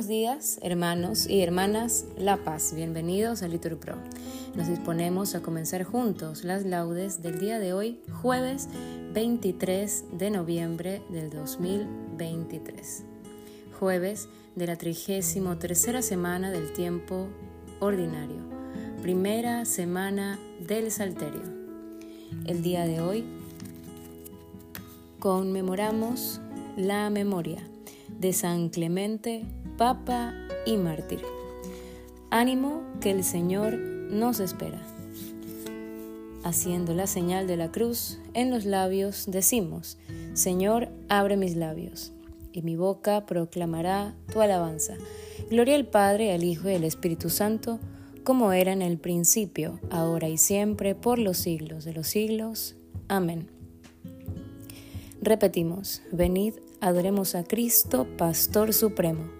buenos días, hermanos y hermanas La Paz. Bienvenidos a Litur Pro. Nos disponemos a comenzar juntos las laudes del día de hoy, jueves 23 de noviembre del 2023. Jueves de la trigésimo tercera semana del tiempo ordinario. Primera semana del Salterio. El día de hoy conmemoramos la memoria de San Clemente, Papa y Mártir. Ánimo que el Señor nos espera. Haciendo la señal de la cruz en los labios, decimos, Señor, abre mis labios, y mi boca proclamará tu alabanza. Gloria al Padre, al Hijo y al Espíritu Santo, como era en el principio, ahora y siempre, por los siglos de los siglos. Amén. Repetimos, venid, adoremos a Cristo, Pastor Supremo.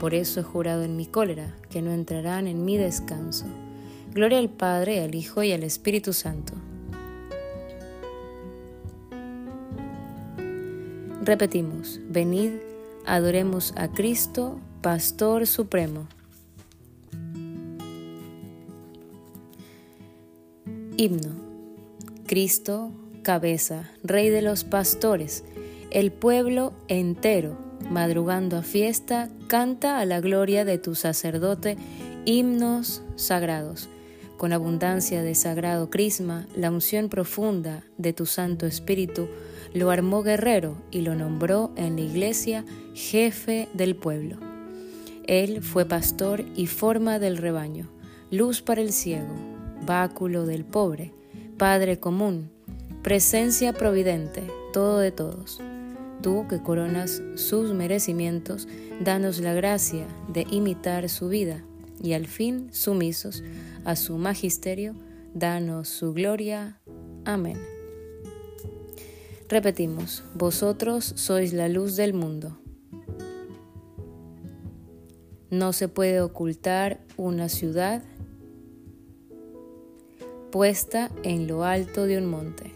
por eso he jurado en mi cólera que no entrarán en mi descanso. Gloria al Padre, al Hijo y al Espíritu Santo. Repetimos, venid, adoremos a Cristo, Pastor Supremo. Himno. Cristo, cabeza, Rey de los pastores, el pueblo entero, madrugando a fiesta, canta a la gloria de tu sacerdote himnos sagrados. Con abundancia de sagrado crisma, la unción profunda de tu Santo Espíritu lo armó guerrero y lo nombró en la iglesia jefe del pueblo. Él fue pastor y forma del rebaño, luz para el ciego, báculo del pobre, Padre común, presencia providente, todo de todos. Tú que coronas sus merecimientos, danos la gracia de imitar su vida y al fin, sumisos a su magisterio, danos su gloria. Amén. Repetimos, vosotros sois la luz del mundo. No se puede ocultar una ciudad puesta en lo alto de un monte.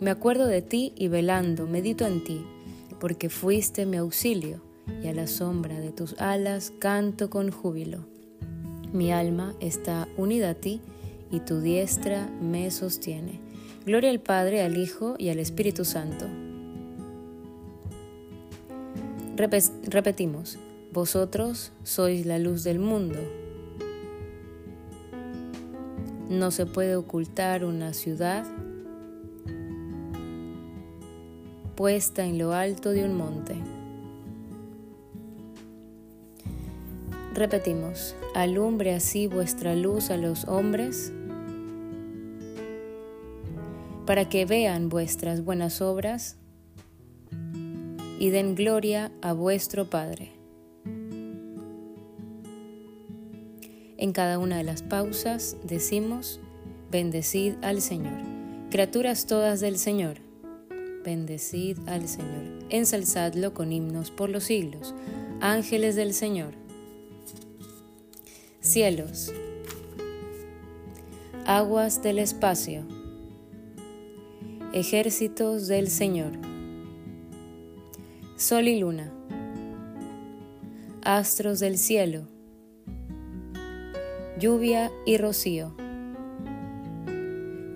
me acuerdo de ti y velando medito en ti, porque fuiste mi auxilio y a la sombra de tus alas canto con júbilo. Mi alma está unida a ti y tu diestra me sostiene. Gloria al Padre, al Hijo y al Espíritu Santo. repetimos, vosotros sois la luz del mundo. No se puede ocultar una ciudad puesta en lo alto de un monte. Repetimos, alumbre así vuestra luz a los hombres para que vean vuestras buenas obras y den gloria a vuestro Padre. En cada una de las pausas decimos, bendecid al Señor. Criaturas todas del Señor, bendecid al Señor. Ensalzadlo con himnos por los siglos. Ángeles del Señor. Cielos. Aguas del espacio. Ejércitos del Señor. Sol y luna. Astros del cielo. Lluvia y rocío.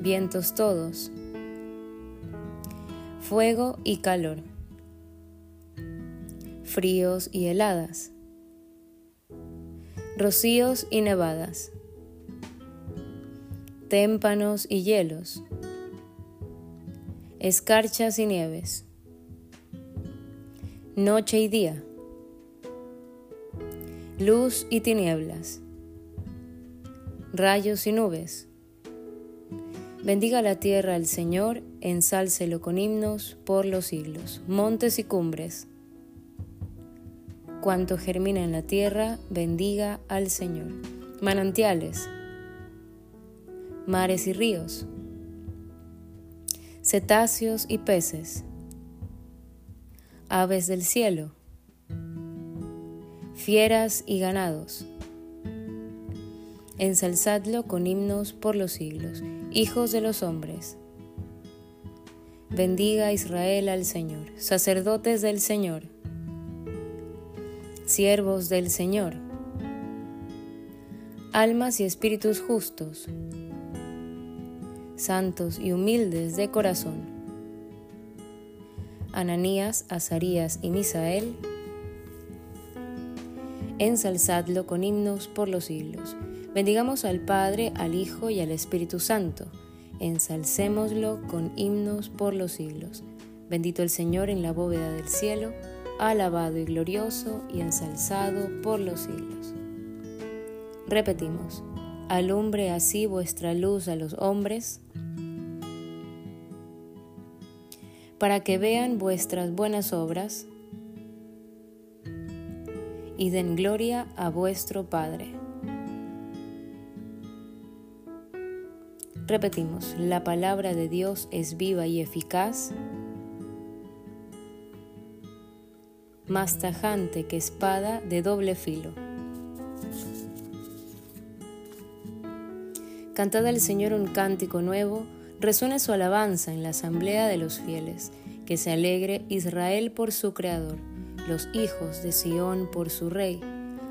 Vientos todos fuego y calor, fríos y heladas, rocíos y nevadas, témpanos y hielos, escarchas y nieves, noche y día, luz y tinieblas, rayos y nubes, Bendiga la tierra al Señor, ensálcelo con himnos por los siglos. Montes y cumbres. Cuanto germina en la tierra, bendiga al Señor. Manantiales, mares y ríos, cetáceos y peces, aves del cielo, fieras y ganados. Ensalzadlo con himnos por los siglos hijos de los hombres. Bendiga Israel al Señor, sacerdotes del Señor, siervos del Señor, almas y espíritus justos, santos y humildes de corazón. Ananías, Azarías y Misael, ensalzadlo con himnos por los siglos. Bendigamos al Padre, al Hijo y al Espíritu Santo. Ensalcémoslo con himnos por los siglos. Bendito el Señor en la bóveda del cielo, alabado y glorioso y ensalzado por los siglos. Repetimos, alumbre así vuestra luz a los hombres, para que vean vuestras buenas obras y den gloria a vuestro Padre. Repetimos, la palabra de Dios es viva y eficaz, más tajante que espada de doble filo. Cantad al Señor un cántico nuevo, resuene su alabanza en la asamblea de los fieles, que se alegre Israel por su Creador, los hijos de Sión por su Rey.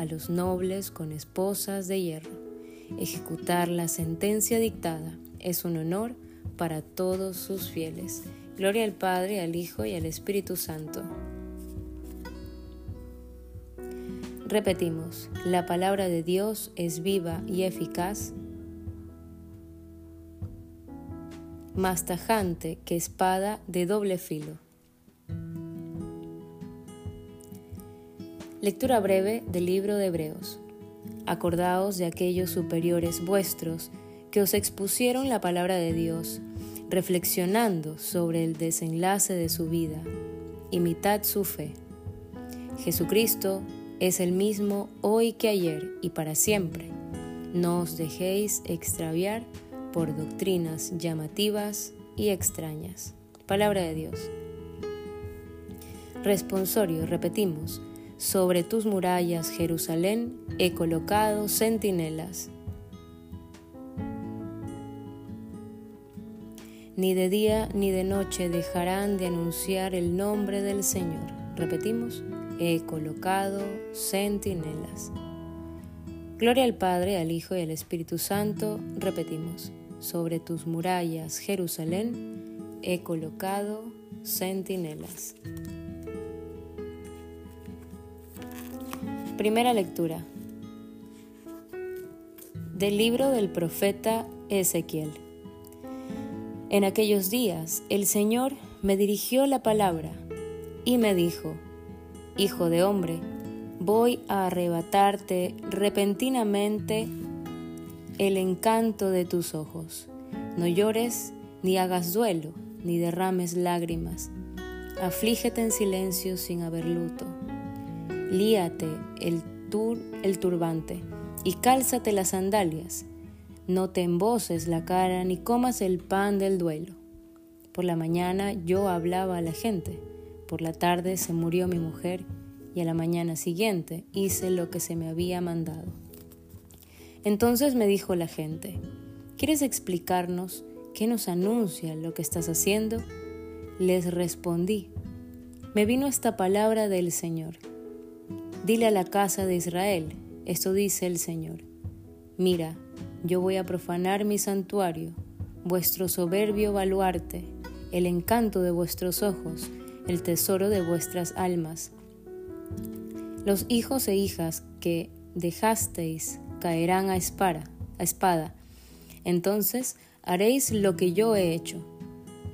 a los nobles con esposas de hierro. Ejecutar la sentencia dictada es un honor para todos sus fieles. Gloria al Padre, al Hijo y al Espíritu Santo. Repetimos, la palabra de Dios es viva y eficaz, más tajante que espada de doble filo. Lectura breve del libro de Hebreos. Acordaos de aquellos superiores vuestros que os expusieron la palabra de Dios, reflexionando sobre el desenlace de su vida. Imitad su fe. Jesucristo es el mismo hoy que ayer y para siempre. No os dejéis extraviar por doctrinas llamativas y extrañas. Palabra de Dios. Responsorio, repetimos, sobre tus murallas, Jerusalén, he colocado centinelas Ni de día ni de noche dejarán de anunciar el nombre del Señor. Repetimos, he colocado centinelas. Gloria al Padre, al Hijo y al Espíritu Santo. Repetimos, sobre tus murallas, Jerusalén, he colocado centinelas. Primera lectura del libro del profeta Ezequiel. En aquellos días el Señor me dirigió la palabra. y me dijo, Hijo de hombre, voy a arrebatarte repentinamente el encanto de tus ojos. No llores, ni hagas duelo, ni derrames lágrimas. Aflígete en silencio sin haber luto. Líate el, tur el turbante y cálzate las sandalias. No te emboces la cara ni comas el pan del duelo. Por la mañana yo hablaba a la gente, por la tarde se murió mi mujer y a la mañana siguiente hice lo que se me había mandado. Entonces me dijo la gente, ¿quieres explicarnos qué nos anuncia lo que estás haciendo? Les respondí, me vino esta palabra del Señor. Dile a la casa de Israel, esto dice el Señor, mira, yo voy a profanar mi santuario, vuestro soberbio baluarte, el encanto de vuestros ojos, el tesoro de vuestras almas. Los hijos e hijas que dejasteis caerán a espada, a espada. Entonces haréis lo que yo he hecho.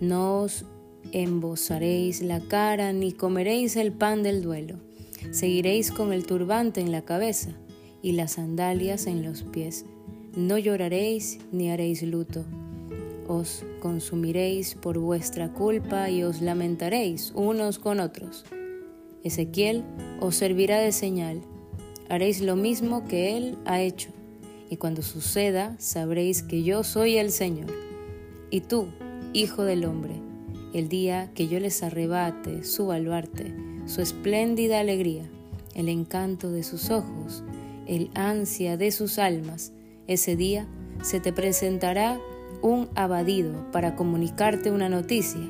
No os embozaréis la cara ni comeréis el pan del duelo. Seguiréis con el turbante en la cabeza y las sandalias en los pies. No lloraréis ni haréis luto. Os consumiréis por vuestra culpa y os lamentaréis unos con otros. Ezequiel os servirá de señal haréis lo mismo que Él ha hecho, y cuando suceda sabréis que yo soy el Señor. Y tú, Hijo del Hombre, el día que yo les arrebate su baluarte, su espléndida alegría, el encanto de sus ojos, el ansia de sus almas, ese día se te presentará un abadido para comunicarte una noticia.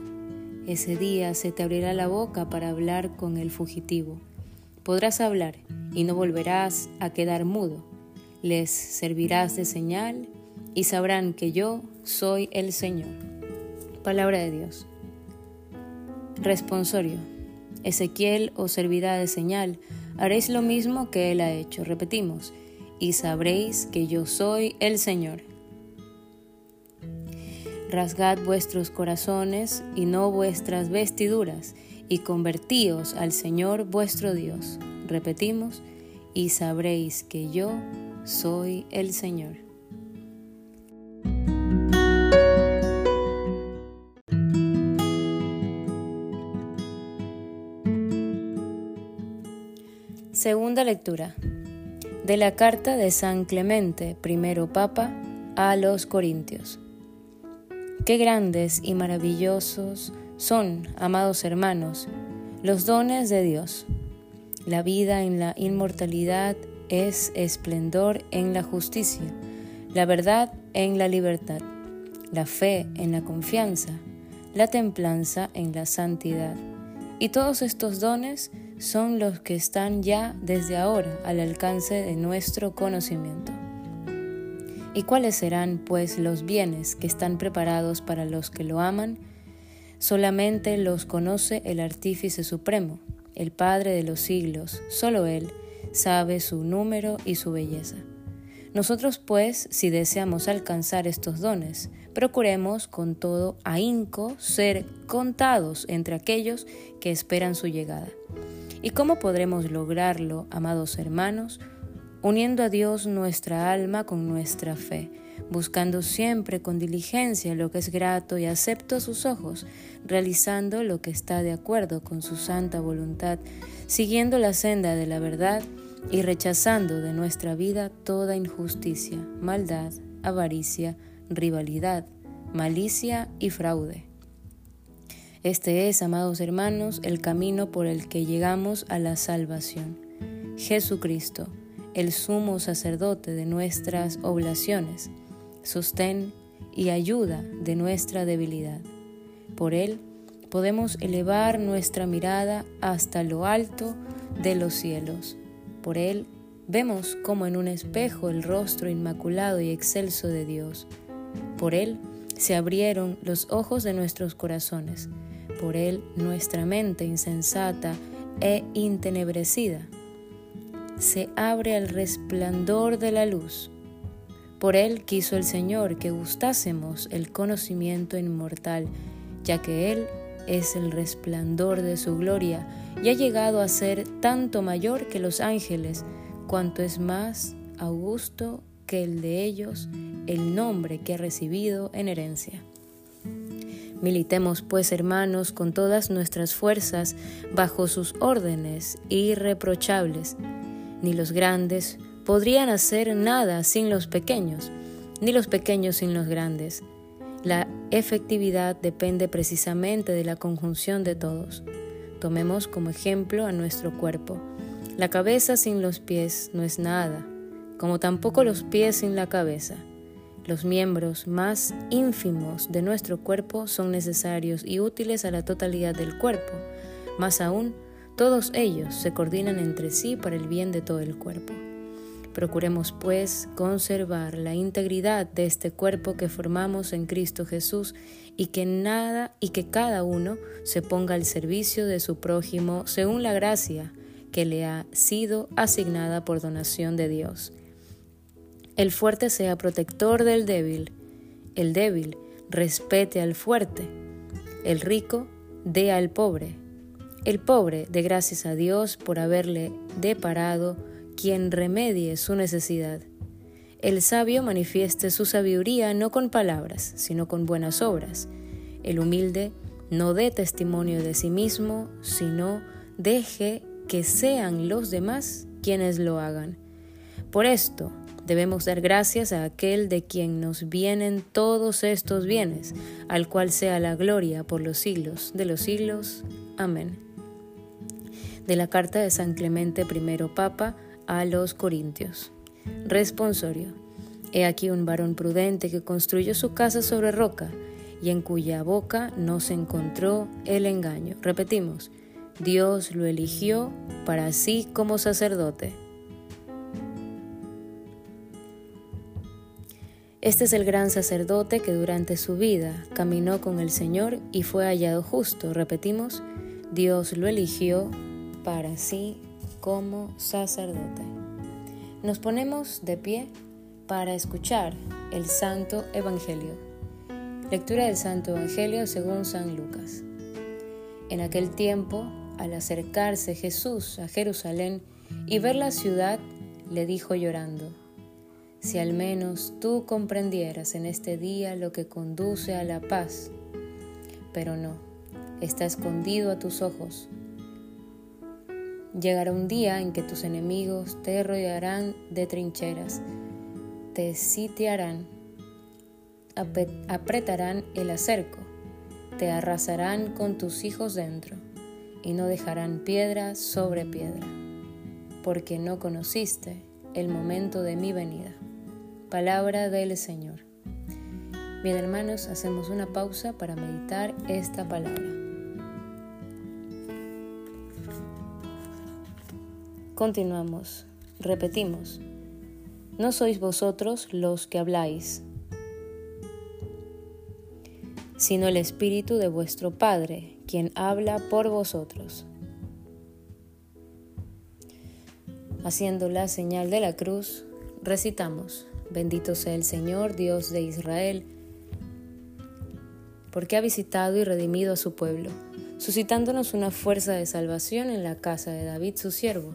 Ese día se te abrirá la boca para hablar con el fugitivo. Podrás hablar y no volverás a quedar mudo. Les servirás de señal y sabrán que yo soy el Señor. Palabra de Dios. Responsorio. Ezequiel os servirá de señal. Haréis lo mismo que él ha hecho. Repetimos. Y sabréis que yo soy el Señor. Rasgad vuestros corazones y no vuestras vestiduras, y convertíos al Señor vuestro Dios Repetimos, y sabréis que yo soy el Señor. Segunda lectura de la carta de San Clemente, primero Papa, a los Corintios. Qué grandes y maravillosos son, amados hermanos, los dones de Dios la vida en la inmortalidad es esplendor en la justicia, la verdad en la libertad, la fe en la confianza, la templanza en la santidad. Y todos estos dones son los que están ya desde ahora al alcance de nuestro conocimiento. ¿Y cuáles serán, pues, los bienes que están preparados para los que lo aman? Solamente los conoce el Artífice Supremo el Padre de los siglos, solo Él, sabe su número y su belleza. Nosotros, pues, si deseamos alcanzar estos dones, procuremos con todo ahínco ser contados entre aquellos que esperan su llegada. ¿Y cómo podremos lograrlo, amados hermanos? Uniendo a Dios nuestra alma con nuestra fe buscando siempre con diligencia lo que es grato y acepto a sus ojos, realizando lo que está de acuerdo con su santa voluntad, siguiendo la senda de la verdad y rechazando de nuestra vida toda injusticia, maldad, avaricia, rivalidad, malicia y fraude. Este es, amados hermanos, el camino por el que llegamos a la salvación. Jesucristo, el sumo sacerdote de nuestras oblaciones, sostén y ayuda de nuestra debilidad. Por Él podemos elevar nuestra mirada hasta lo alto de los cielos. Por Él vemos como en un espejo el rostro inmaculado y excelso de Dios. Por Él se abrieron los ojos de nuestros corazones. Por Él nuestra mente insensata e intenebrecida se abre al resplandor de la luz por él quiso el Señor que gustásemos el conocimiento inmortal, ya que Él es el resplandor de su gloria y ha llegado a ser tanto mayor que los ángeles, cuanto es más augusto que el de ellos el nombre que ha recibido en herencia. Militemos pues, hermanos, con todas nuestras fuerzas bajo sus órdenes irreprochables. Ni los grandes podrían hacer nada sin los pequeños, ni los pequeños sin los grandes. La efectividad depende precisamente de la conjunción de todos. Tomemos como ejemplo a nuestro cuerpo. La cabeza sin los pies no es nada, como tampoco los pies sin la cabeza. Los miembros más ínfimos de nuestro cuerpo son necesarios y útiles a la totalidad del cuerpo. Más aún, todos ellos se coordinan entre sí para el bien de todo el cuerpo. Procuremos, pues, conservar la integridad de este cuerpo que formamos en Cristo Jesús y que nada y que cada uno se ponga al servicio de su prójimo según la gracia que le ha sido asignada por donación de Dios. El fuerte sea protector del débil, el débil respete al fuerte, el rico dé al pobre, el pobre dé gracias a Dios por haberle deparado quien remedie su necesidad. El sabio manifieste su sabiduría no con palabras, sino con buenas obras. El humilde no dé testimonio de sí mismo, sino deje que sean los demás quienes lo hagan. Por esto, Debemos dar gracias a aquel de quien nos vienen todos estos bienes, al cual sea la gloria por los siglos de los siglos. Amén. De la carta de San Clemente I Papa a los Corintios. Responsorio. He aquí un varón prudente que construyó su casa sobre roca y en cuya boca no se encontró el engaño. Repetimos, Dios lo eligió para sí como sacerdote Este es el gran sacerdote que durante su vida caminó con el Señor y fue hallado justo. Repetimos, Dios lo eligió para sí como sacerdote. Nos ponemos de pie para escuchar el Santo Evangelio. Lectura del Santo Evangelio según San Lucas. En aquel tiempo, al acercarse Jesús a Jerusalén y ver la ciudad, le dijo llorando, si al menos tú comprendieras en este día lo que conduce a la paz. Pero no, está escondido a tus ojos. Llegará un día en que tus enemigos te rodearán de trincheras, te sitiarán, apretarán el acerco, te arrasarán con tus hijos dentro y no dejarán piedra sobre piedra, porque no conociste el momento de mi venida. Palabra del Señor. Bien hermanos, hacemos una pausa para meditar esta palabra. Continuamos, repetimos, no sois vosotros los que habláis, sino el Espíritu de vuestro Padre, quien habla por vosotros. Haciendo la señal de la cruz, recitamos. Bendito sea el Señor, Dios de Israel, porque ha visitado y redimido a su pueblo, suscitándonos una fuerza de salvación en la casa de David su siervo,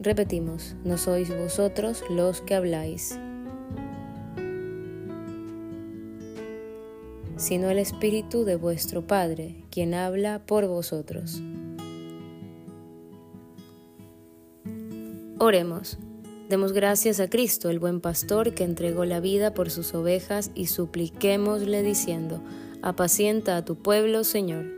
Repetimos, no sois vosotros los que habláis, sino el Espíritu de vuestro Padre, quien habla por vosotros. Oremos. Demos gracias a Cristo, el buen pastor, que entregó la vida por sus ovejas, y supliquémosle diciendo, apacienta a tu pueblo, Señor.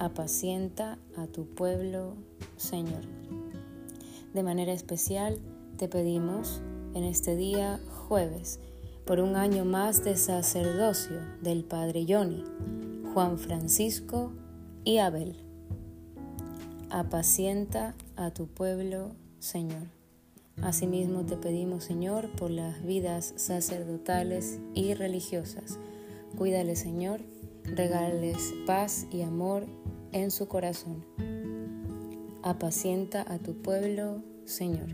apacienta a tu pueblo, Señor. De manera especial te pedimos en este día jueves por un año más de sacerdocio del Padre Johnny, Juan Francisco y Abel. Apacienta a tu pueblo, Señor. Asimismo te pedimos, Señor, por las vidas sacerdotales y religiosas. Cuídale, Señor, regales paz y amor en su corazón. Apacienta a tu pueblo, Señor.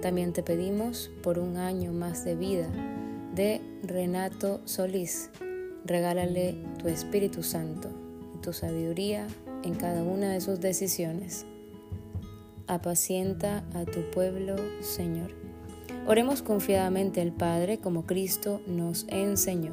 También te pedimos por un año más de vida de Renato Solís. Regálale tu Espíritu Santo tu sabiduría en cada una de sus decisiones. Apacienta a tu pueblo, Señor. Oremos confiadamente al Padre como Cristo nos enseñó.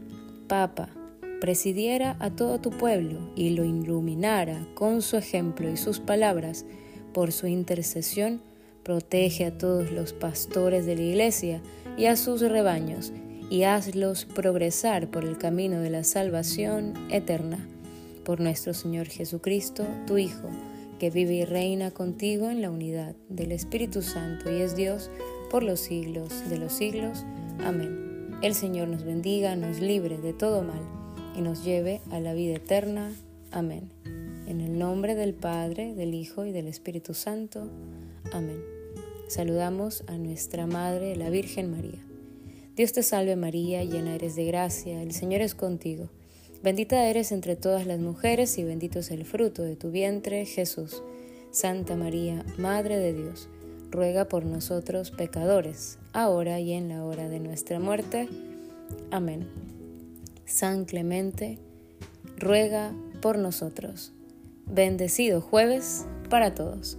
Papa presidiera a todo tu pueblo y lo iluminara con su ejemplo y sus palabras, por su intercesión, protege a todos los pastores de la iglesia y a sus rebaños, y hazlos progresar por el camino de la salvación eterna. Por nuestro Señor Jesucristo, tu Hijo, que vive y reina contigo en la unidad del Espíritu Santo y es Dios por los siglos de los siglos. Amén. El Señor nos bendiga, nos libre de todo mal y nos lleve a la vida eterna. Amén. En el nombre del Padre, del Hijo y del Espíritu Santo. Amén. Saludamos a nuestra Madre, la Virgen María. Dios te salve María, llena eres de gracia, el Señor es contigo. Bendita eres entre todas las mujeres y bendito es el fruto de tu vientre, Jesús. Santa María, Madre de Dios ruega por nosotros pecadores, ahora y en la hora de nuestra muerte. Amén. San Clemente, ruega por nosotros. Bendecido jueves para todos.